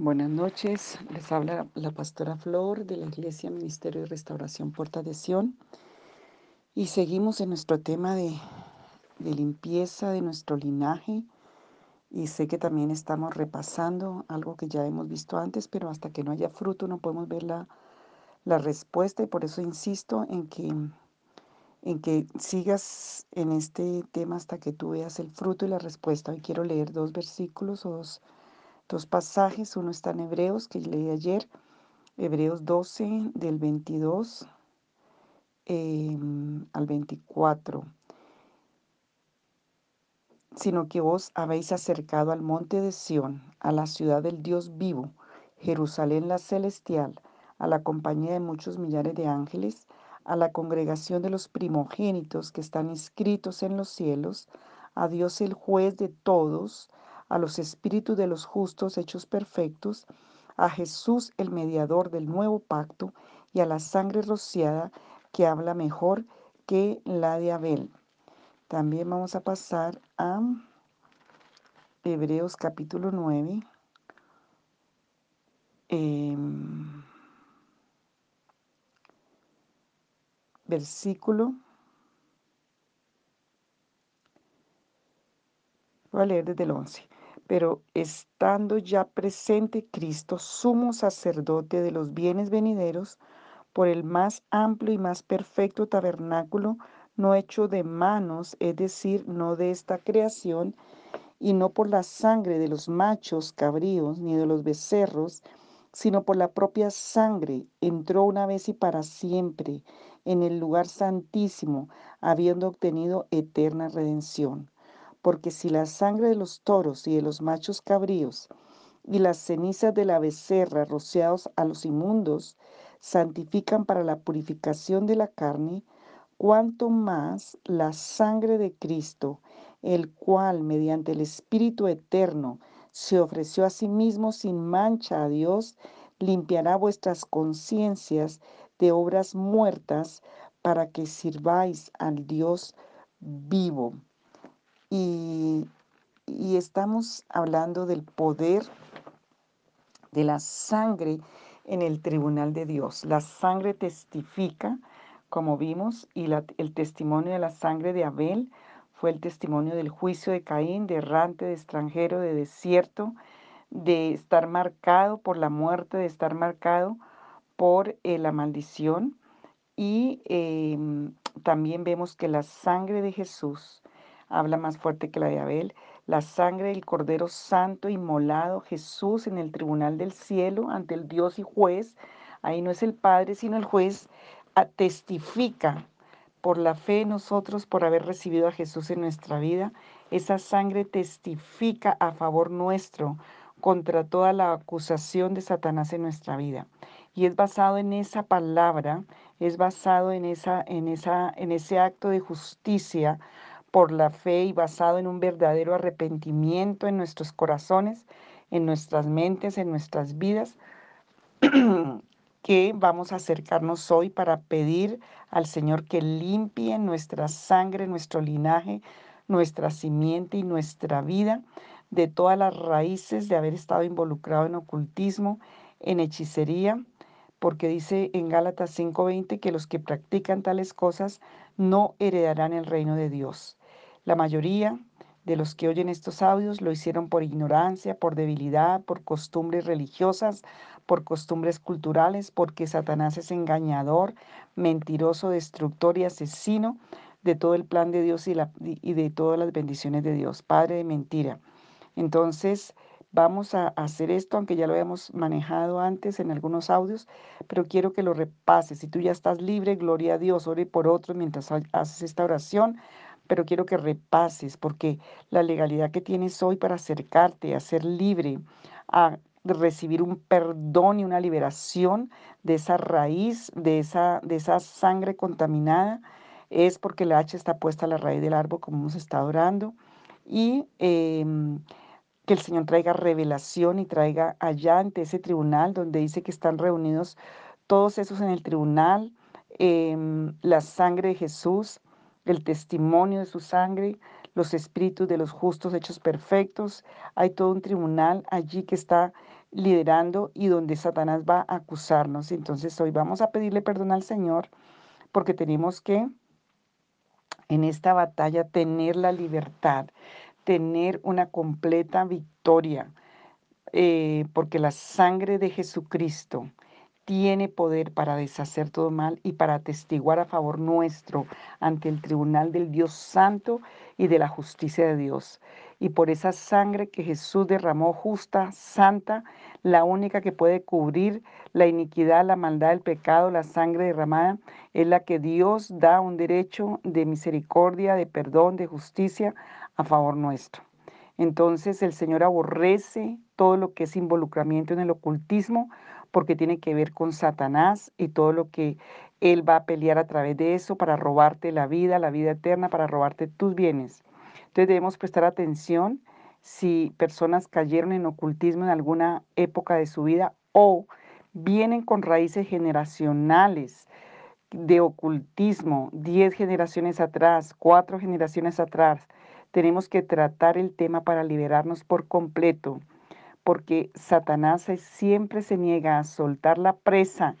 Buenas noches, les habla la pastora Flor de la Iglesia Ministerio de Restauración Puerta de Sion y seguimos en nuestro tema de, de, limpieza de nuestro linaje. Y sé que también estamos repasando algo que ya hemos visto antes, pero hasta que no haya fruto no podemos ver la, la respuesta. Y por eso insisto en que, en que sigas en este tema hasta que tú veas el fruto y la respuesta. Hoy quiero leer dos versículos o dos dos pasajes. Uno está en Hebreos, que leí ayer, Hebreos 12, del 22 em, al 24. Sino que vos habéis acercado al monte de Sión, a la ciudad del Dios vivo, Jerusalén la celestial, a la compañía de muchos millares de ángeles, a la congregación de los primogénitos que están inscritos en los cielos, a Dios el juez de todos, a los espíritus de los justos hechos perfectos, a Jesús el mediador del nuevo pacto y a la sangre rociada que habla mejor que la de Abel. También vamos a pasar a Hebreos capítulo 9. Em, versículo Voy a leer desde el 11 pero estando ya presente Cristo, sumo sacerdote de los bienes venideros, por el más amplio y más perfecto tabernáculo, no hecho de manos, es decir, no de esta creación, y no por la sangre de los machos cabríos, ni de los becerros, sino por la propia sangre, entró una vez y para siempre en el lugar santísimo, habiendo obtenido eterna redención porque si la sangre de los toros y de los machos cabríos y las cenizas de la becerra rociados a los inmundos santifican para la purificación de la carne, cuanto más la sangre de Cristo, el cual mediante el Espíritu Eterno se ofreció a sí mismo sin mancha a Dios, limpiará vuestras conciencias de obras muertas para que sirváis al Dios vivo. Y, estamos hablando del poder de la sangre en el tribunal de Dios. La sangre testifica, como vimos, y el testimonio de la sangre de Abel fue el testimonio del juicio de Caín, de errante, de extranjero, de desierto, de estar marcado por la muerte, de estar marcado por eh, la maldición. Y em, también vemos que la sangre de Jesús habla más fuerte que la de Abel. La sangre del Cordero Santo inmolado, Jesús en el tribunal del cielo ante el Dios y juez, ahí no es el Padre sino el juez, testifica por la fe nosotros, por haber recibido a Jesús en nuestra vida. Esa sangre testifica a favor nuestro contra toda la acusación de Satanás en nuestra vida. Y es basado en esa palabra, es basado en, esa, en, esa, en ese acto de justicia por la fe y basado en un verdadero arrepentimiento en nuestros corazones, en nuestras mentes, en nuestras vidas, que vamos a acercarnos hoy para pedir al Señor que limpie nuestra sangre, nuestro linaje, nuestra simiente y nuestra vida de todas las raíces de haber estado involucrado en ocultismo, en hechicería, porque dice en Gálatas 5:20 que los que practican tales cosas no heredarán el reino de Dios. La mayoría de los que oyen estos audios lo hicieron por ignorancia, por debilidad, por costumbres religiosas, por costumbres culturales, porque Satanás es engañador, mentiroso, destructor y asesino de todo el plan de Dios y, de todas las bendiciones de Dios, padre de mentira. Entonces, vamos a hacer esto, aunque ya lo habíamos manejado antes en algunos audios, pero quiero que lo repases. Si tú ya estás libre, gloria a Dios, ore por otros mientras haces esta oración pero quiero que repases porque la legalidad que tienes hoy para acercarte a ser libre, a recibir un perdón y una liberación de esa raíz, de esa, de esa sangre contaminada, es porque la hacha está puesta a la raíz del árbol, como hemos estado orando, y em, que el Señor traiga revelación y traiga allá ante ese tribunal donde dice que están reunidos todos esos en el tribunal, em, la sangre de Jesús, el testimonio de su sangre, los espíritus de los justos hechos perfectos. Hay todo un tribunal allí que está liderando y donde Satanás va a acusarnos. Entonces hoy vamos a pedirle perdón al Señor porque tenemos que en esta batalla tener la libertad, tener una completa victoria, eh, porque la sangre de Jesucristo tiene poder para deshacer todo mal y para atestiguar a favor nuestro ante el tribunal del Dios Santo y de la justicia de Dios. Y por esa sangre que Jesús derramó justa, santa, la única que puede cubrir la iniquidad, la maldad, el pecado, la sangre derramada, es la que Dios da un derecho de misericordia, de perdón, de justicia a favor nuestro. Entonces el Señor aborrece todo lo que es involucramiento en el ocultismo porque tiene que ver con Satanás y todo lo que él va a pelear a través de eso para robarte la vida, la vida eterna, para robarte tus bienes. Entonces debemos prestar atención si personas cayeron en ocultismo en alguna época de su vida o vienen con raíces generacionales de ocultismo, 10 generaciones atrás, 4 generaciones atrás. Tenemos que tratar el tema para liberarnos por completo porque Satanás siempre se niega a soltar la presa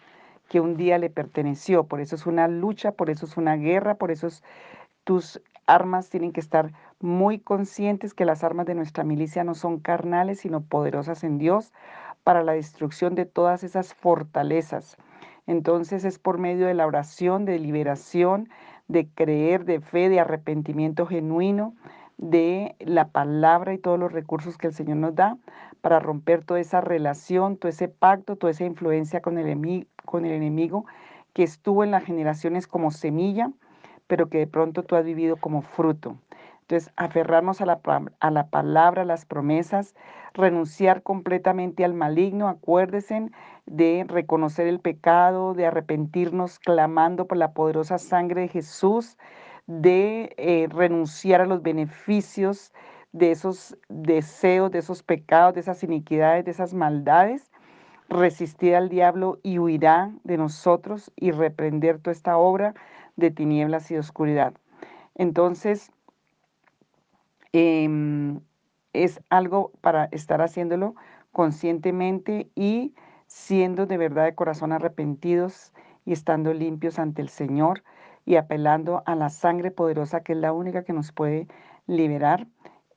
que un día le perteneció. Por eso es una lucha, por eso es una guerra, por eso tus armas tienen que estar muy conscientes que las armas de nuestra milicia no son carnales, sino poderosas en Dios para la destrucción de todas esas fortalezas. Entonces es por medio de la oración, de liberación, de creer, de fe, de arrepentimiento genuino, de la palabra y todos los recursos que el Señor nos da para romper toda esa relación, todo ese pacto, toda esa influencia con el, enemigo, con el enemigo que estuvo en las generaciones como semilla, pero que de pronto tú has vivido como fruto. Entonces, aferrarnos a la, a la palabra, a las promesas, renunciar completamente al maligno, acuérdense de reconocer el pecado, de arrepentirnos clamando por la poderosa sangre de Jesús, de eh, renunciar a los beneficios de esos deseos, de esos pecados, de esas iniquidades, de esas maldades, resistir al diablo y huirá de nosotros y reprender toda esta obra de tinieblas y oscuridad. Entonces, em, es algo para estar haciéndolo conscientemente y siendo de verdad de corazón arrepentidos y estando limpios ante el Señor y apelando a la sangre poderosa que es la única que nos puede liberar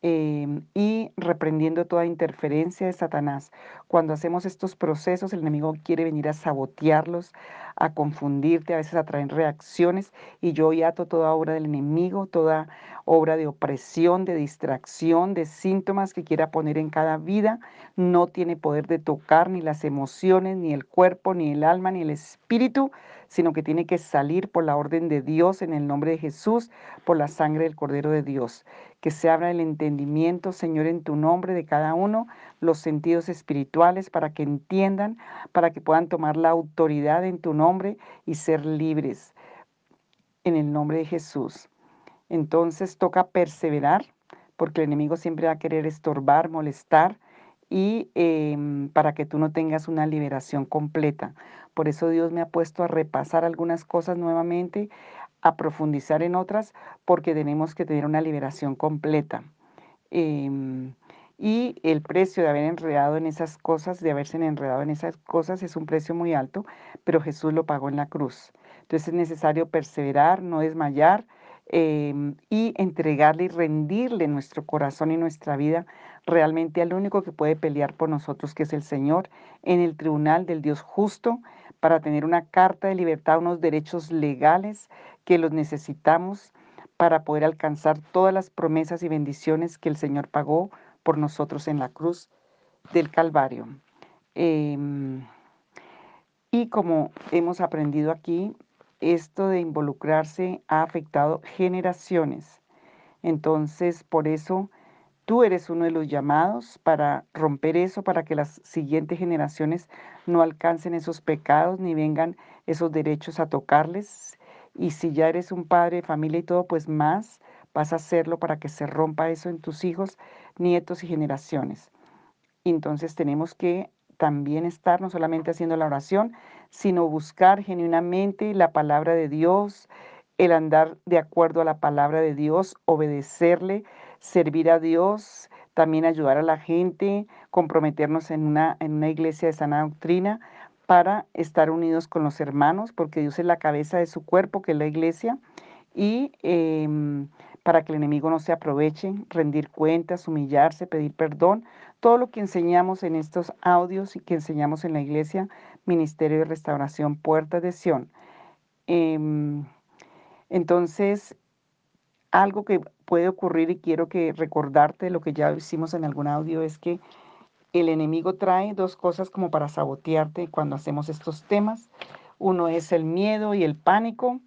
em, y reprendiendo toda interferencia de Satanás. Cuando hacemos estos procesos, el enemigo quiere venir a sabotearlos, a confundirte, a veces a traer reacciones y yo ato toda obra del enemigo, toda obra de opresión, de distracción, de síntomas que quiera poner en cada vida. No tiene poder de tocar ni las emociones, ni el cuerpo, ni el alma, ni el espíritu, sino que tiene que salir por la orden de Dios en el nombre de Jesús, por la sangre del Cordero de Dios. Que se abra el entendimiento, Señor, en tu nombre de cada uno, los sentidos espirituales para que entiendan, para que puedan tomar la autoridad en tu nombre y ser libres. En el nombre de Jesús. Entonces toca perseverar, porque el enemigo siempre va a querer estorbar, molestar, y em, para que tú no tengas una liberación completa. Por eso Dios me ha puesto a repasar algunas cosas nuevamente, a profundizar en otras, porque tenemos que tener una liberación completa. Em, y el precio de haber enredado en esas cosas, de haberse enredado en esas cosas, es un precio muy alto, pero Jesús lo pagó en la cruz. Entonces es necesario perseverar, no desmayar, Em, y entregarle y rendirle nuestro corazón y nuestra vida realmente al único que puede pelear por nosotros, que es el Señor, en el tribunal del Dios justo, para tener una carta de libertad, unos derechos legales que los necesitamos para poder alcanzar todas las promesas y bendiciones que el Señor pagó por nosotros en la cruz del Calvario. Em, y como hemos aprendido aquí, esto de involucrarse ha afectado generaciones. Entonces, por eso tú eres uno de los llamados para romper eso, para que las siguientes generaciones no alcancen esos pecados ni vengan esos derechos a tocarles. Y si ya eres un padre de familia y todo, pues más vas a hacerlo para que se rompa eso en tus hijos, nietos y generaciones. Entonces tenemos que también estar no solamente haciendo la oración, sino buscar genuinamente la palabra de Dios, el andar de acuerdo a la palabra de Dios, obedecerle, servir a Dios, también ayudar a la gente, comprometernos en una, en una iglesia de sana doctrina para estar unidos con los hermanos, porque Dios es la cabeza de su cuerpo, que es la iglesia, y em, para que el enemigo no se aproveche, rendir cuentas, humillarse, pedir perdón, todo lo que enseñamos en estos audios y que enseñamos en la iglesia, Ministerio de Restauración Puertas de Sion. Em, entonces, algo que puede ocurrir y quiero que recordarte lo que ya hicimos en algún audio es que el enemigo trae dos cosas como para sabotearte cuando hacemos estos temas. Uno es el miedo y el pánico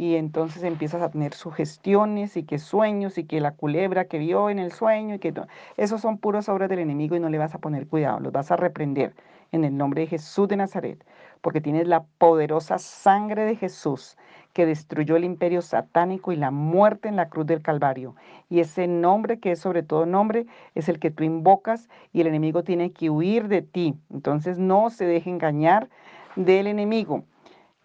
y entonces empiezas a tener sugestiones y que sueños y que la culebra que vio en el sueño y que esos son puras obras del enemigo y no le vas a poner cuidado, los vas a reprender en el nombre de Jesús de Nazaret, porque tienes la poderosa sangre de Jesús que destruyó el imperio satánico y la muerte en la cruz del Calvario. Y ese nombre que es sobre todo nombre es el que tú invocas y el enemigo tiene que huir de ti. Entonces no se deje engañar del enemigo.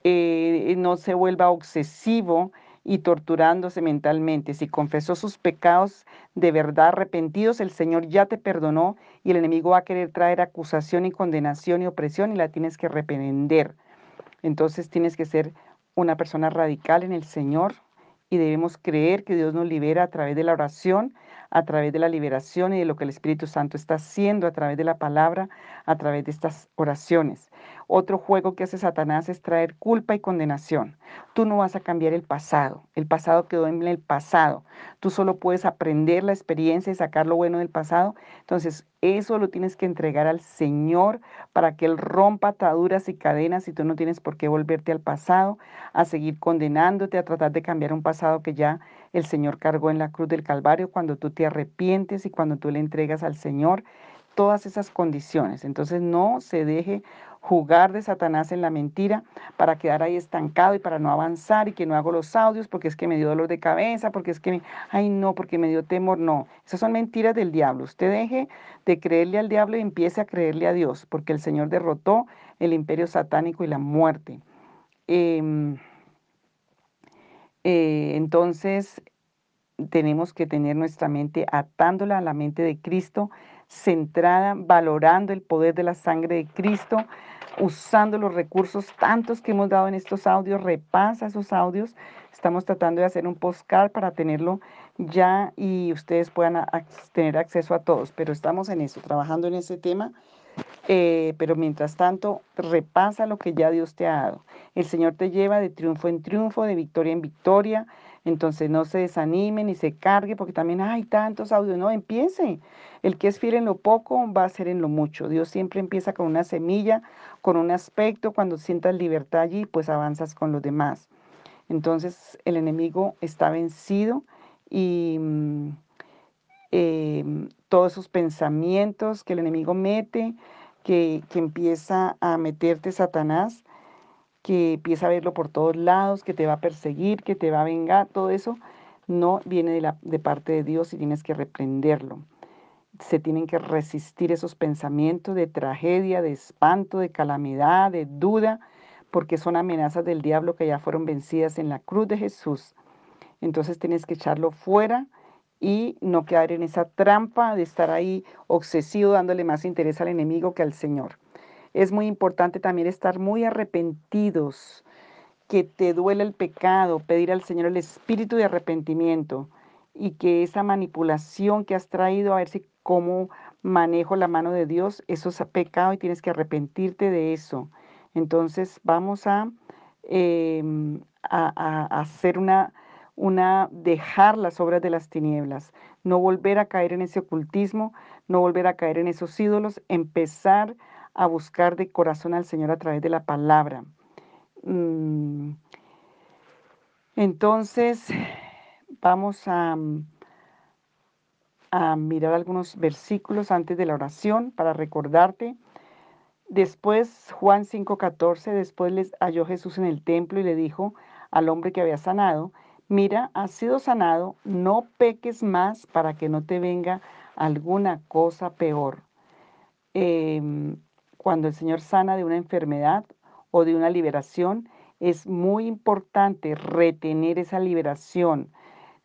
Eh, no se vuelva obsesivo y torturándose mentalmente. Si confesó sus pecados de verdad arrepentidos, el Señor ya te perdonó y el enemigo va a querer traer acusación y condenación y opresión y la tienes que reprender. Entonces tienes que ser una persona radical en el Señor y debemos creer que Dios nos libera a través de la oración, a través de la liberación y de lo que el Espíritu Santo está haciendo a través de la palabra, a través de estas oraciones. Otro juego que hace Satanás es traer culpa y condenación. Tú no vas a cambiar el pasado. El pasado quedó en el pasado. Tú solo puedes aprender la experiencia y sacar lo bueno del pasado. Entonces, eso lo tienes que entregar al Señor para que Él rompa ataduras y cadenas y tú no tienes por qué volverte al pasado, a seguir condenándote, a tratar de cambiar un pasado que ya el Señor cargó en la cruz del Calvario cuando tú te arrepientes y cuando tú le entregas al Señor todas esas condiciones. Entonces no se deje jugar de Satanás en la mentira para quedar ahí estancado y para no avanzar y que no hago los audios porque es que me dio dolor de cabeza, porque es que, me, ay no, porque me dio temor. No, esas son mentiras del diablo. Usted deje de creerle al diablo y empiece a creerle a Dios, porque el Señor derrotó el imperio satánico y la muerte. Em, eh, entonces, tenemos que tener nuestra mente atándola a la mente de Cristo, centrada, valorando el poder de la sangre de Cristo, usando los recursos tantos que hemos dado en estos audios, repasa esos audios. Estamos tratando de hacer un postcard para tenerlo ya y ustedes puedan tener acceso a todos, pero estamos en eso, trabajando en ese tema. Eh, pero mientras tanto, repasa lo que ya Dios te ha dado. El Señor te lleva de triunfo en triunfo, de victoria en victoria. Entonces no se desanime ni se cargue porque también hay tantos audios. No, empiece. El que es fiel en lo poco va a ser en lo mucho. Dios siempre empieza con una semilla, con un aspecto. Cuando sientas libertad allí, pues avanzas con los demás. Entonces el enemigo está vencido y mm, em, todos esos pensamientos que el enemigo mete, que, que empieza a meterte Satanás, que empieza a verlo por todos lados, que te va a perseguir, que te va a vengar, todo eso no viene de, la, de parte de Dios y tienes que reprenderlo. Se tienen que resistir esos pensamientos de tragedia, de espanto, de calamidad, de duda, porque son amenazas del diablo que ya fueron vencidas en la cruz de Jesús. Entonces tienes que echarlo fuera y no quedar en esa trampa de estar ahí obsesivo dándole más interés al enemigo que al Señor. Es muy importante también estar muy arrepentidos, que te duele el pecado, pedir al Señor el espíritu de arrepentimiento y que esa manipulación que has traído, a ver si cómo manejo la mano de Dios, eso es pecado y tienes que arrepentirte de eso. Entonces vamos a, em, a, hacer una, una, dejar las obras de las tinieblas, no volver a caer en ese ocultismo, no volver a caer en esos ídolos, empezar a buscar de corazón al Señor a través de la palabra. Mm. Entonces, vamos a, a mirar algunos versículos antes de la oración para recordarte. Después, Juan 5:14, después les halló Jesús en el templo y le dijo al hombre que había sanado, mira, has sido sanado, no peques más para que no te venga alguna cosa peor. Em, cuando el Señor sana de una enfermedad o de una liberación, es muy importante retener esa liberación,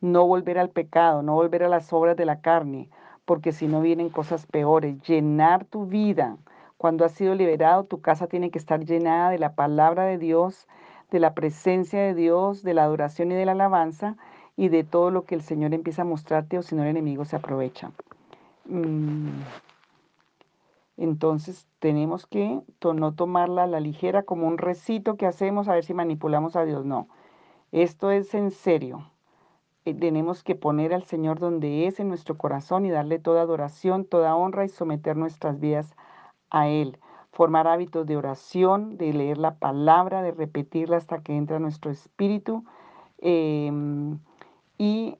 no volver al pecado, no volver a las obras de la carne, porque si no vienen cosas peores. Llenar tu vida. Cuando has sido liberado, tu casa tiene que estar llenada de la palabra de Dios, de la presencia de Dios, de la adoración y de la alabanza y de todo lo que el Señor empieza a mostrarte o si no el enemigo se aprovecha. Mm. Entonces tenemos que no tomarla a la ligera como un recito que hacemos a ver si manipulamos a Dios. No, esto es en serio. Eh, tenemos que poner al Señor donde es en nuestro corazón y darle toda adoración, toda honra y someter nuestras vidas a Él. Formar hábitos de oración, de leer la palabra, de repetirla hasta que entra nuestro espíritu em, y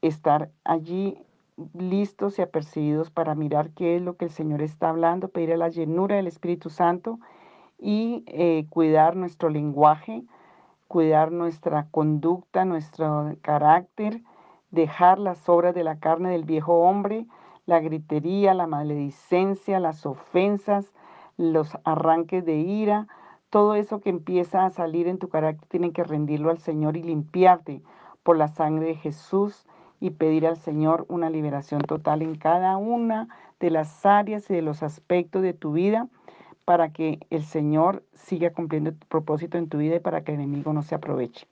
estar allí listos y apercibidos para mirar qué es lo que el Señor está hablando, pedir a la llenura del Espíritu Santo y eh, cuidar nuestro lenguaje, cuidar nuestra conducta, nuestro carácter, dejar las obras de la carne del viejo hombre, la gritería, la maledicencia, las ofensas, los arranques de ira, todo eso que empieza a salir en tu carácter tiene que rendirlo al Señor y limpiarte por la sangre de Jesús y pedir al Señor una liberación total en cada una de las áreas y de los aspectos de tu vida para que el Señor siga cumpliendo tu propósito en tu vida y para que el enemigo no se aproveche.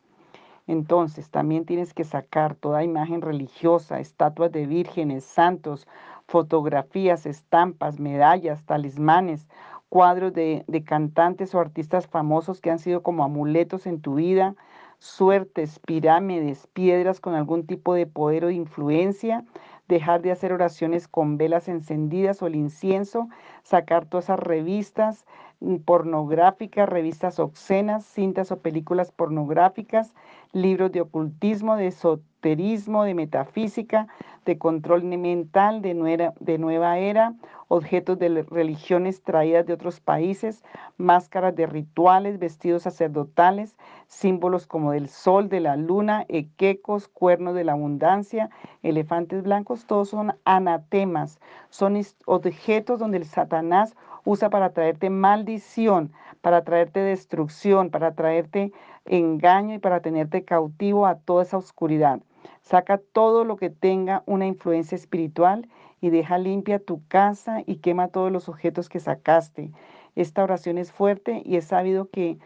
Entonces, también tienes que sacar toda imagen religiosa, estatuas de vírgenes, santos, fotografías, estampas, medallas, talismanes, cuadros de, de, cantantes o artistas famosos que han sido como amuletos en tu vida, suertes, pirámides, piedras con algún tipo de poder o de influencia, dejar de hacer oraciones con velas encendidas o el incienso, sacar todas esas revistas mm, pornográficas, revistas obscenas, cintas o películas pornográficas, libros de ocultismo, de esoterismo, de metafísica, de control mental, de nueva, de nueva era, objetos de religiones traídas de otros países, máscaras de rituales, vestidos sacerdotales, símbolos como del sol, de la luna, equecos, cuernos de la abundancia, elefantes blancos, todos son anatemas, son objetos donde el Satanás usa para traerte maldición, para traerte destrucción, para traerte engaño y para tenerte cautivo a toda esa oscuridad. Saca todo lo que tenga una influencia espiritual y deja limpia tu casa y quema todos los objetos que sacaste. Esta oración es fuerte y es sabido que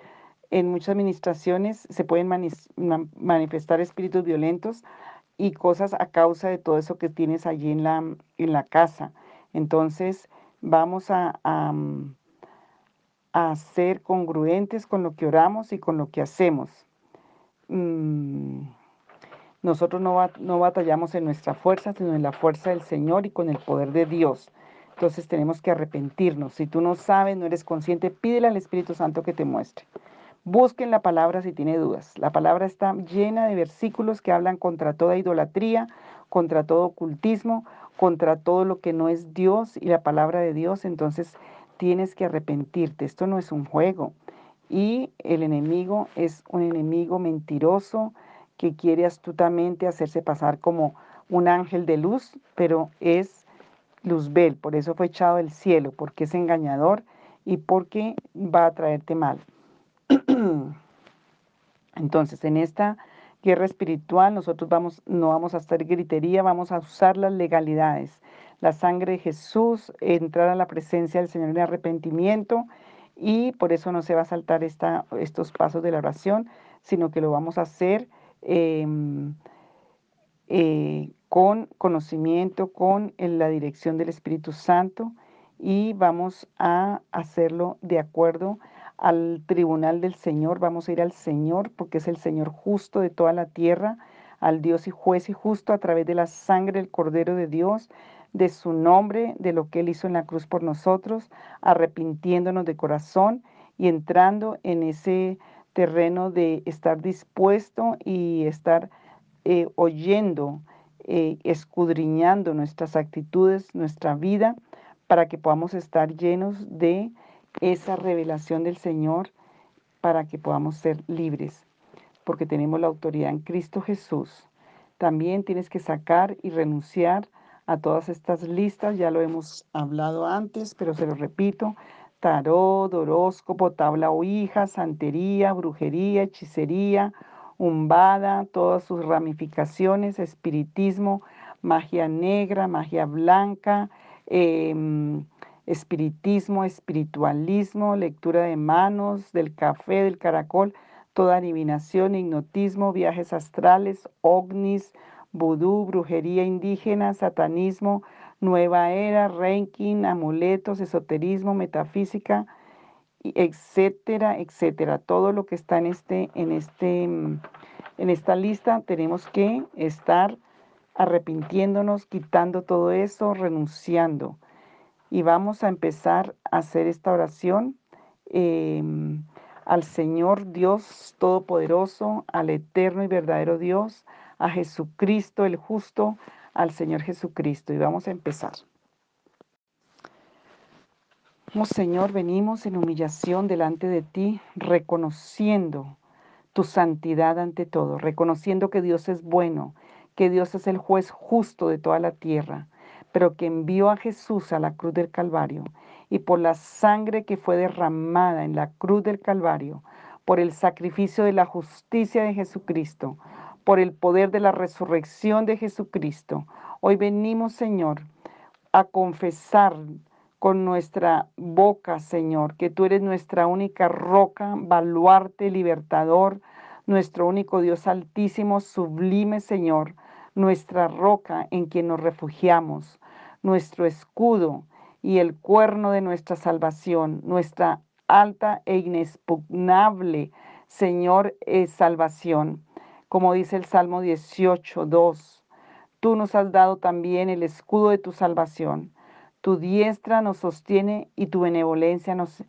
en muchas administraciones se pueden manifestar espíritus violentos y cosas a causa de todo eso que tienes allí en la, en la casa. Entonces vamos a, a, ser congruentes con lo que oramos y con lo que hacemos. Mm, nosotros no, batallamos en nuestra fuerza, sino en la fuerza del Señor y con el poder de Dios. Entonces tenemos que arrepentirnos. Si tú no sabes, no eres consciente, pídele al Espíritu Santo que te muestre. Busquen la palabra si tiene dudas. La palabra está llena de versículos que hablan contra toda idolatría, contra todo ocultismo, contra todo lo que no es Dios y la palabra de Dios. Entonces tienes que arrepentirte. Esto no es un juego. Y el enemigo es un enemigo mentiroso, que quiere astutamente hacerse pasar como un ángel de luz, pero es Luzbel, por eso fue echado del cielo, porque es engañador y porque va a traerte mal. Entonces, en esta guerra espiritual nosotros vamos, no vamos a hacer gritería, vamos a usar las legalidades. La sangre de Jesús, entrar a la presencia del Señor en arrepentimiento y por eso no se va a saltar esta, estos pasos de la oración, sino que lo vamos a hacer Em, eh, con conocimiento, con la dirección del Espíritu Santo y vamos a hacerlo de acuerdo al tribunal del Señor, vamos a ir al Señor porque es el Señor justo de toda la tierra, al Dios y juez y justo a través de la sangre del Cordero de Dios, de su nombre, de lo que Él hizo en la cruz por nosotros, arrepintiéndonos de corazón y entrando en ese terreno de estar dispuesto y estar eh, oyendo, eh, escudriñando nuestras actitudes, nuestra vida, para que podamos estar llenos de esa revelación del Señor, para que podamos ser libres, porque tenemos la autoridad en Cristo Jesús. También tienes que sacar y renunciar a todas estas listas, ya lo hemos hablado antes, pero se lo repito, tarot, horóscopo, tabla hija, santería, brujería, hechicería, umbada, todas sus ramificaciones, espiritismo, magia negra, magia blanca, em, espiritismo, espiritualismo, lectura de manos, del café, del caracol, toda adivinación, hipnotismo, viajes astrales, ovnis, vudú, brujería indígena, satanismo, nueva era, ranking, amuletos, esoterismo, metafísica, etcétera, etcétera. Todo lo que está en este, en este, en esta lista tenemos que estar arrepintiéndonos, quitando todo eso, renunciando. Y vamos a empezar a hacer esta oración em, al Señor Dios Todopoderoso, al eterno y verdadero Dios, a Jesucristo el justo, al Señor Jesucristo. Y vamos a empezar. Oh Señor, venimos en humillación delante de ti, reconociendo tu santidad ante todo, reconociendo que Dios es bueno, que Dios es el juez justo de toda la tierra, pero que envió a Jesús a la cruz del Calvario y por la sangre que fue derramada en la cruz del Calvario, por el sacrificio de la justicia de Jesucristo, por el poder de la resurrección de Jesucristo. Hoy venimos, Señor, a confesar con nuestra boca, Señor, que tú eres nuestra única roca, baluarte, libertador, nuestro único Dios altísimo, sublime, Señor, nuestra roca en quien nos refugiamos, nuestro escudo y el cuerno de nuestra salvación, nuestra alta e inexpugnable, Señor, es salvación. Como dice el Salmo 18, 2, tú nos has dado también el escudo de tu salvación tu diestra nos sostiene y tu benevolencia nos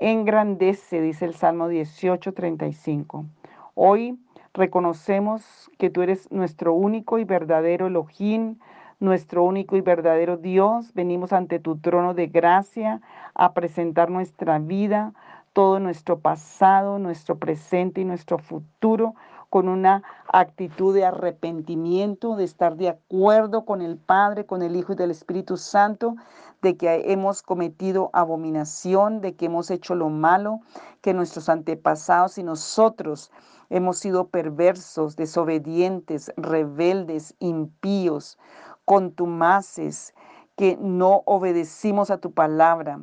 engrandece, dice el Salmo 18, 35. Hoy reconocemos que tú eres nuestro único y verdadero Elohim, nuestro único y verdadero Dios. Venimos ante tu trono de gracia a presentar nuestra vida, todo nuestro pasado, nuestro presente y nuestro futuro con una actitud de arrepentimiento, de estar de acuerdo con el Padre, con el Hijo y del Espíritu Santo, de que hemos cometido abominación, de que hemos hecho lo malo, que nuestros antepasados y nosotros hemos sido perversos, desobedientes, rebeldes, impíos, contumaces, que no obedecimos a tu palabra,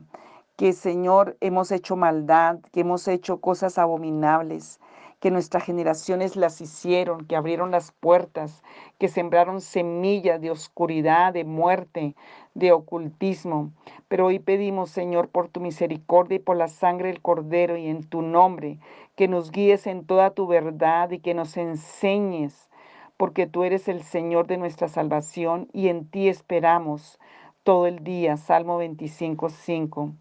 que Señor hemos hecho maldad, que hemos hecho cosas abominables, que nuestras generaciones las hicieron, que abrieron las puertas, que sembraron semillas de oscuridad, de muerte, de ocultismo. Pero hoy pedimos, Señor, por tu misericordia y por la sangre del Cordero y en tu nombre, que nos guíes en toda tu verdad y que nos enseñes, porque tú eres el Señor de nuestra salvación y en ti esperamos todo el día. Salmo 25, 5.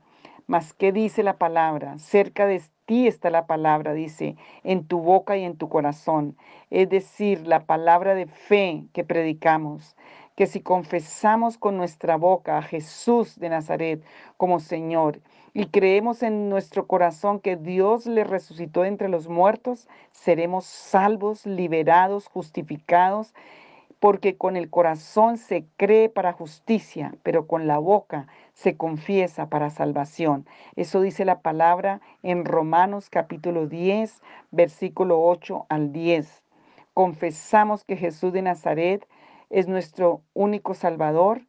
Mas, ¿qué dice la palabra? Cerca de ti está la palabra, dice, en tu boca y en tu corazón. Es decir, la palabra de fe que predicamos, que si confesamos con nuestra boca a Jesús de Nazaret como Señor y creemos en nuestro corazón que Dios le resucitó entre los muertos, seremos salvos, liberados, justificados porque con el corazón se cree para justicia, pero con la boca se confiesa para salvación. Eso dice la palabra en Romanos capítulo 10, versículo 8 al 10. Confesamos que Jesús de Nazaret es nuestro único Salvador,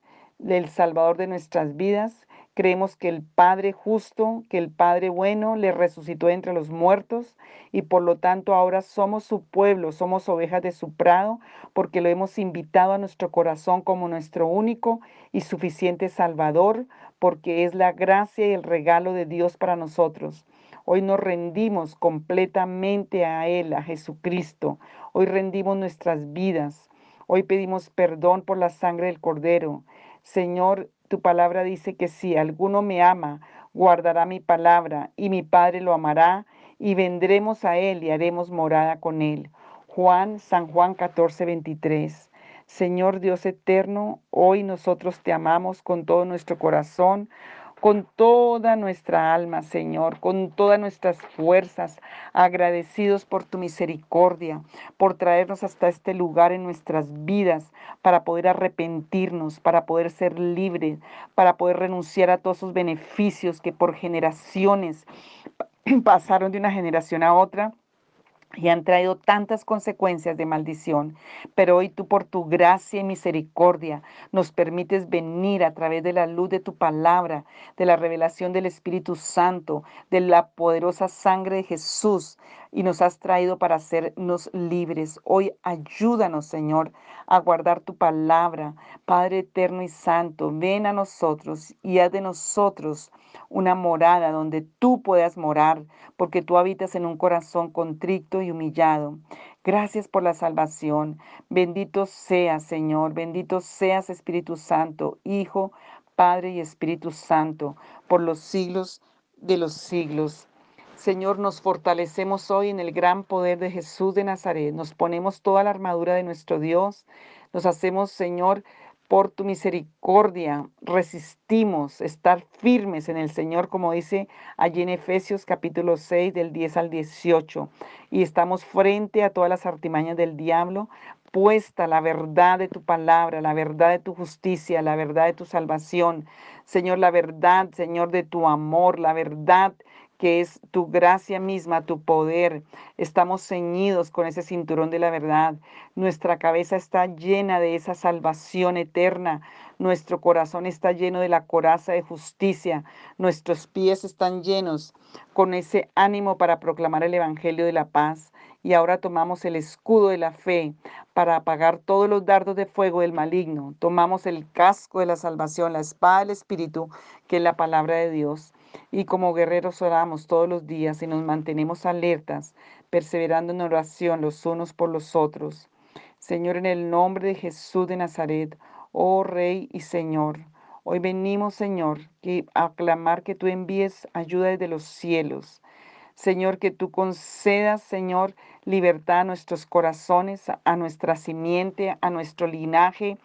el Salvador de nuestras vidas, Creemos que el Padre justo, que el Padre bueno le resucitó entre los muertos y por lo tanto ahora somos su pueblo, somos ovejas de su prado, porque lo hemos invitado a nuestro corazón como nuestro único y suficiente Salvador, porque es la gracia y el regalo de Dios para nosotros. Hoy nos rendimos completamente a Él, a Jesucristo. Hoy rendimos nuestras vidas. Hoy pedimos perdón por la sangre del Cordero. Señor, tu palabra dice que si alguno me ama, guardará mi palabra, y mi Padre lo amará, y vendremos a él y haremos morada con él. Juan, San Juan 14, 23. Señor Dios eterno, hoy nosotros te amamos con todo nuestro corazón, con toda nuestra alma, Señor, con todas nuestras fuerzas, agradecidos por tu misericordia, por traernos hasta este lugar en nuestras vidas, para poder arrepentirnos, para poder ser libres, para poder renunciar a todos esos beneficios que por generaciones pasaron de una generación a otra y han traído tantas consecuencias de maldición. Pero hoy tú por tu gracia y misericordia nos permites venir a través de la luz de tu palabra, de la revelación del Espíritu Santo, de la poderosa sangre de Jesús y nos has traído para hacernos libres. Hoy ayúdanos, Señor, a guardar tu palabra. Padre eterno y santo, ven a nosotros y haz de nosotros una morada donde tú puedas morar, porque tú habitas en un corazón contrito y humillado. Gracias por la salvación. Bendito seas, Señor. Bendito seas, Espíritu Santo, Hijo, Padre y Espíritu Santo, por los siglos de los siglos. Señor, nos fortalecemos hoy en el gran poder de Jesús de Nazaret. Nos ponemos toda la armadura de nuestro Dios. Nos hacemos, Señor, por tu misericordia. Resistimos estar firmes en el Señor, como dice allí en Efesios capítulo 6 del 10 al 18. Y estamos frente a todas las artimañas del diablo, puesta la verdad de tu palabra, la verdad de tu justicia, la verdad de tu salvación. Señor, la verdad, Señor, de tu amor, la verdad que es tu gracia misma, tu poder. Estamos ceñidos con ese cinturón de la verdad. Nuestra cabeza está llena de esa salvación eterna. Nuestro corazón está lleno de la coraza de justicia. Nuestros pies están llenos con ese ánimo para proclamar el Evangelio de la paz. Y ahora tomamos el escudo de la fe para apagar todos los dardos de fuego del maligno. Tomamos el casco de la salvación, la espada del Espíritu, que es la palabra de Dios. Y como guerreros oramos todos los días y nos mantenemos alertas, perseverando en oración los unos por los otros. Señor, en el nombre de Jesús de Nazaret, oh Rey y Señor, hoy venimos, Señor, a clamar que tú envíes ayuda desde los cielos. Señor, que tú concedas, Señor, libertad a nuestros corazones, a nuestra simiente, a nuestro linaje,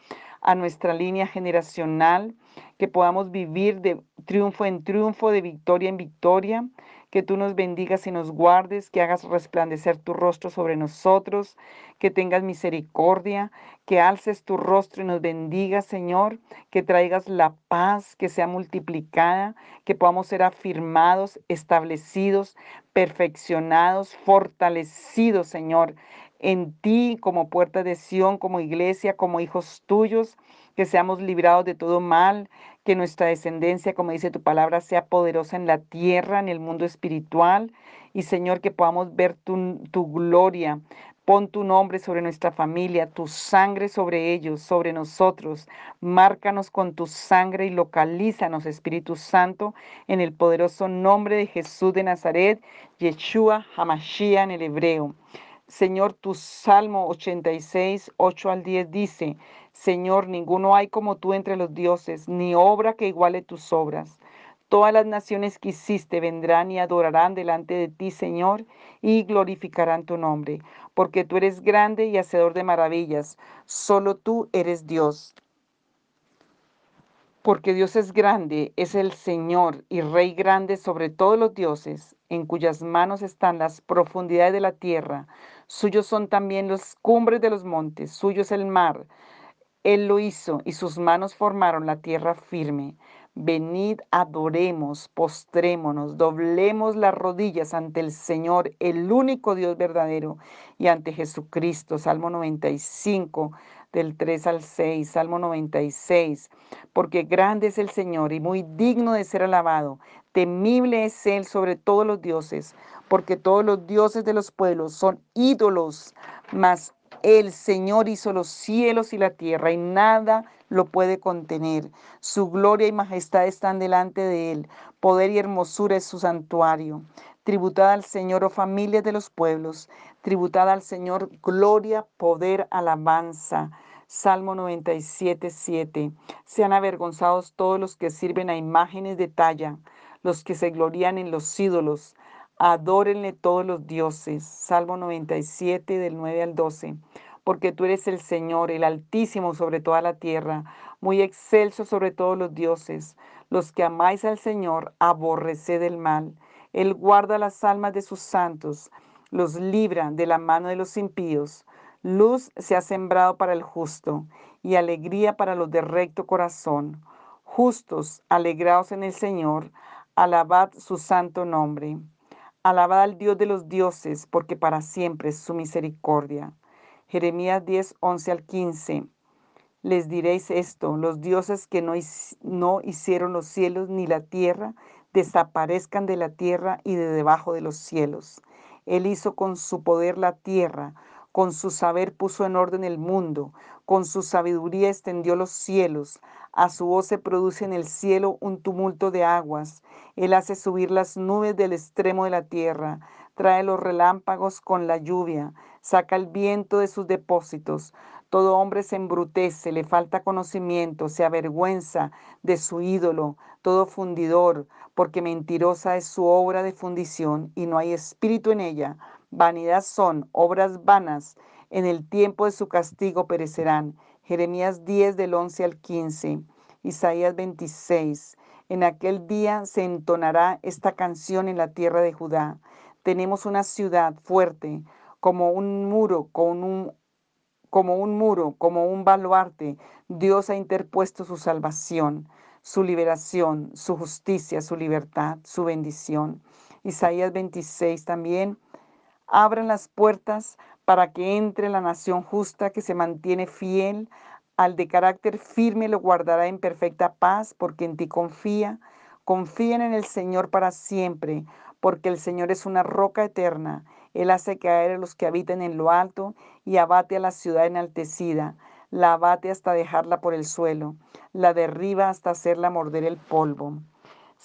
a nuestra línea generacional, que podamos vivir de triunfo en triunfo, de victoria en victoria, que tú nos bendigas y nos guardes, que hagas resplandecer tu rostro sobre nosotros, que tengas misericordia, que alces tu rostro y nos bendigas, Señor, que traigas la paz, que sea multiplicada, que podamos ser afirmados, establecidos, perfeccionados, fortalecidos, Señor, en ti como puerta de Sión, como iglesia, como hijos tuyos, que seamos librados de todo mal, que nuestra descendencia, como dice tu palabra, sea poderosa en la tierra, en el mundo espiritual, y Señor, que podamos ver tu, gloria. Pon tu nombre sobre nuestra familia, tu sangre sobre ellos, sobre nosotros. Márcanos con tu sangre y localízanos, Espíritu Santo, en el poderoso nombre de Jesús de Nazaret, Yeshua Hamashiach en el hebreo. Señor, tu Salmo 86, 8 al 10 dice, Señor, ninguno hay como tú entre los dioses, ni obra que iguale tus obras. Todas las naciones que hiciste vendrán y adorarán delante de ti, Señor, y glorificarán tu nombre, porque tú eres grande y hacedor de maravillas. Solo tú eres Dios. Porque Dios es grande, es el Señor y Rey grande sobre todos los dioses, en cuyas manos están las profundidades de la tierra. Suyos son también las cumbres de los montes, suyo es el mar. Él lo hizo y sus manos formaron la tierra firme. Venid, adoremos, postrémonos, doblemos las rodillas ante el Señor, el único Dios verdadero, y ante Jesucristo. Salmo 95, del 3 al 6, Salmo 96. Porque grande es el Señor y muy digno de ser alabado. Temible es Él sobre todos los dioses porque todos los dioses de los pueblos son ídolos, mas el Señor hizo los cielos y la tierra y nada lo puede contener. Su gloria y majestad están delante de él, poder y hermosura es su santuario. Tributada al Señor, oh familia de los pueblos, tributada al Señor, gloria, poder, alabanza. Salmo 97, 7. Sean avergonzados todos los que sirven a imágenes de talla, los que se glorían en los ídolos Adórenle todos los dioses. Salmo 97 del 9 al 12. Porque tú eres el Señor, el Altísimo sobre toda la tierra, muy excelso sobre todos los dioses. Los que amáis al Señor, aborreced el mal. Él guarda las almas de sus santos, los libra de la mano de los impíos. Luz se ha sembrado para el justo y alegría para los de recto corazón. Justos, alegraos en el Señor, alabad su santo nombre. Alabad al Dios de los dioses, porque para siempre es su misericordia. Jeremías 10, 11 al 15. Les diréis esto, los dioses que no, no hicieron los cielos ni la tierra, desaparezcan de la tierra y de debajo de los cielos. Él hizo con su poder la tierra, con su saber puso en orden el mundo, con su sabiduría extendió los cielos, a su voz se produce en el cielo un tumulto de aguas. Él hace subir las nubes del extremo de la tierra, trae los relámpagos con la lluvia, saca el viento de sus depósitos. Todo hombre se embrutece, le falta conocimiento, se avergüenza de su ídolo, todo fundidor, porque mentirosa es su obra de fundición y no hay espíritu en ella. Vanidad son, obras vanas, en el tiempo de su castigo perecerán. Jeremías 10 del 11 al 15, Isaías 26. En aquel día se entonará esta canción en la tierra de Judá. Tenemos una ciudad fuerte, como un muro, como un muro, como un baluarte. Dios ha interpuesto su salvación, su liberación, su justicia, su libertad, su bendición. Isaías 26 también. Abran las puertas para que entre la nación justa que se mantiene fiel, al de carácter firme lo guardará en perfecta paz, porque en ti confía. Confíen en el Señor para siempre, porque el Señor es una roca eterna. Él hace caer a los que habitan en lo alto y abate a la ciudad enaltecida. La abate hasta dejarla por el suelo, la derriba hasta hacerla morder el polvo.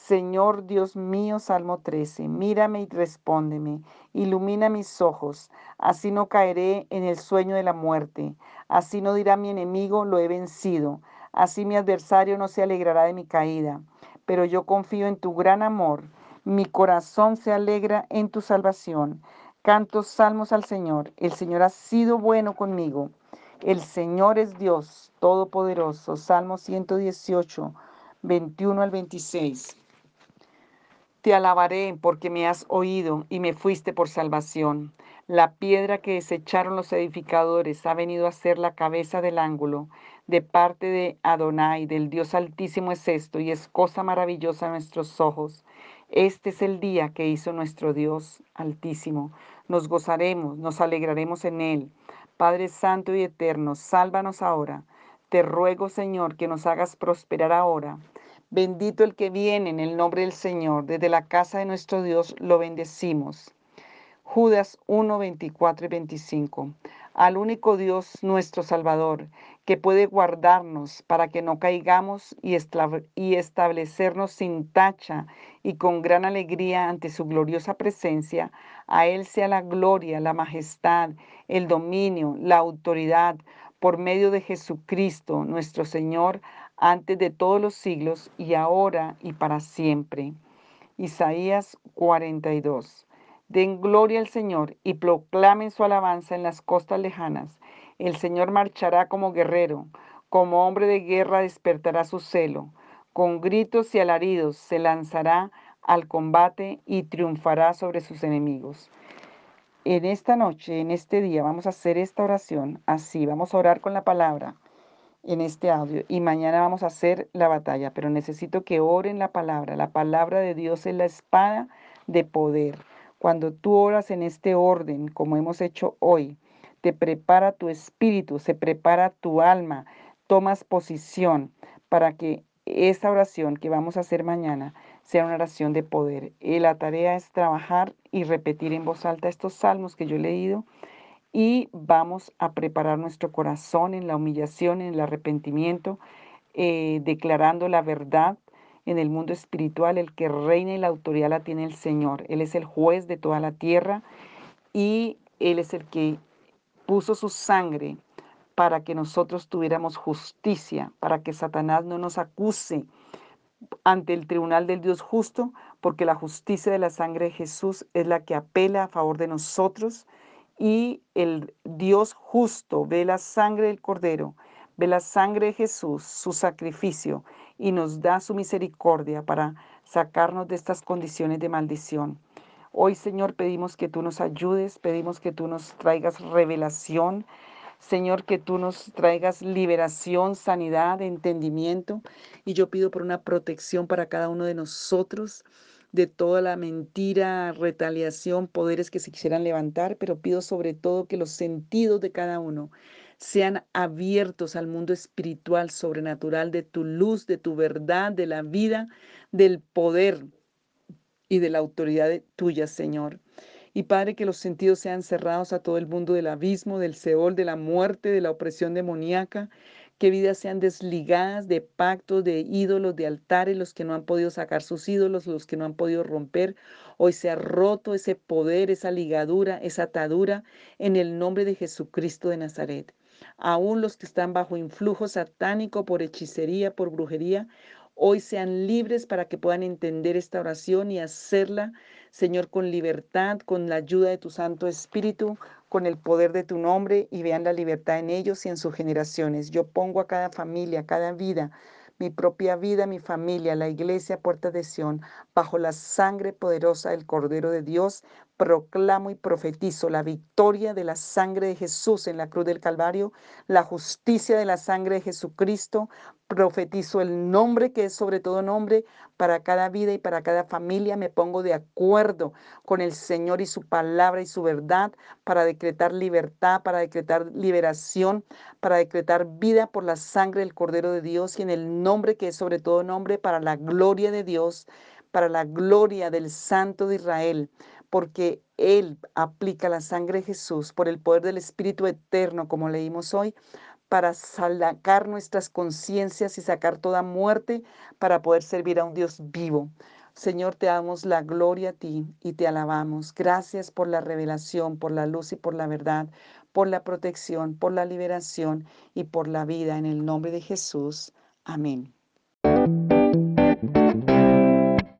Señor Dios mío, Salmo 13, mírame y respóndeme, ilumina mis ojos, así no caeré en el sueño de la muerte, así no dirá mi enemigo, lo he vencido, así mi adversario no se alegrará de mi caída, pero yo confío en tu gran amor, mi corazón se alegra en tu salvación. Canto salmos al Señor, el Señor ha sido bueno conmigo, el Señor es Dios Todopoderoso, Salmo 118, 21 al 26. Te alabaré porque me has oído y me fuiste por salvación. La piedra que desecharon los edificadores ha venido a ser la cabeza del ángulo. De parte de Adonai, del Dios Altísimo es esto, y es cosa maravillosa a nuestros ojos. Este es el día que hizo nuestro Dios Altísimo. Nos gozaremos, nos alegraremos en él. Padre Santo y Eterno, sálvanos ahora. Te ruego, Señor, que nos hagas prosperar ahora. Bendito el que viene en el nombre del Señor. Desde la casa de nuestro Dios lo bendecimos. Judas 1, 24 y 25. Al único Dios nuestro Salvador, que puede guardarnos para que no caigamos y, y establecernos sin tacha y con gran alegría ante su gloriosa presencia, a Él sea la gloria, la majestad, el dominio, la autoridad, por medio de Jesucristo nuestro Señor, antes de todos los siglos y ahora y para siempre. Isaías 42. Den gloria al Señor y proclamen su alabanza en las costas lejanas. El Señor marchará como guerrero, como hombre de guerra despertará su celo. Con gritos y alaridos se lanzará al combate y triunfará sobre sus enemigos. En esta noche, en este día, vamos a hacer esta oración así. Vamos a orar con la palabra en este audio y mañana vamos a hacer la batalla, pero necesito que oren la palabra. La palabra de Dios es la espada de poder. Cuando tú oras en este orden, como hemos hecho hoy, te prepara tu espíritu, se prepara tu alma, tomas posición para que esta oración que vamos a hacer mañana sea una oración de poder. Y la tarea es trabajar y repetir en voz alta estos salmos que yo he leído y vamos a preparar nuestro corazón en la humillación, en el arrepentimiento, eh, declarando la verdad en el mundo espiritual. El que reina y la autoridad la tiene el Señor. Él es el juez de toda la tierra y Él es el que puso su sangre para que nosotros tuviéramos justicia, para que Satanás no nos acuse ante el tribunal del Dios justo, porque la justicia de la sangre de Jesús es la que apela a favor de nosotros y el Dios justo ve la sangre del Cordero, ve la sangre de Jesús, su sacrificio, y nos da su misericordia para sacarnos de estas condiciones de maldición. Hoy, Señor, pedimos que tú nos ayudes, pedimos que tú nos traigas revelación, Señor, que tú nos traigas liberación, sanidad, entendimiento. Y yo pido por una protección para cada uno de nosotros de toda la mentira, retaliación, poderes que se quisieran levantar, pero pido sobre todo que los sentidos de cada uno sean abiertos al mundo espiritual, sobrenatural, de tu luz, de tu verdad, de la vida, del poder y de la autoridad tuya, Señor. Y Padre, que los sentidos sean cerrados a todo el mundo del abismo, del Seol, de la muerte, de la opresión demoníaca, que vidas sean desligadas de pactos, de ídolos, de altares, los que no han podido sacar sus ídolos, los que no han podido romper. Hoy se ha roto ese poder, esa ligadura, esa atadura en el nombre de Jesucristo de Nazaret. Aún los que están bajo influjo satánico por hechicería, por brujería, hoy sean libres para que puedan entender esta oración y hacerla, Señor, con libertad, con la ayuda de tu Santo Espíritu, con el poder de tu nombre y vean la libertad en ellos y en sus generaciones. Yo pongo a cada familia, a cada vida, mi propia vida, mi familia, la iglesia Puerta de Sión, bajo la sangre poderosa del Cordero de Dios, proclamo y profetizo la victoria de la sangre de Jesús en la cruz del Calvario, la justicia de la sangre de Jesucristo, profetizo el nombre que es sobre todo nombre para cada vida y para cada familia. Me pongo de acuerdo con el Señor y su palabra y su verdad para decretar libertad, para decretar liberación, para decretar vida por la sangre del Cordero de Dios y en el nombre que es sobre todo nombre para la gloria de Dios, para la gloria del Santo de Israel porque Él aplica la sangre de Jesús por el poder del Espíritu Eterno, como leímos hoy, para sacar nuestras conciencias y sacar toda muerte para poder servir a un Dios vivo. Señor, te damos la gloria a ti y te alabamos. Gracias por la revelación, por la luz y por la verdad, por la protección, por la liberación y por la vida en el nombre de Jesús. Amén.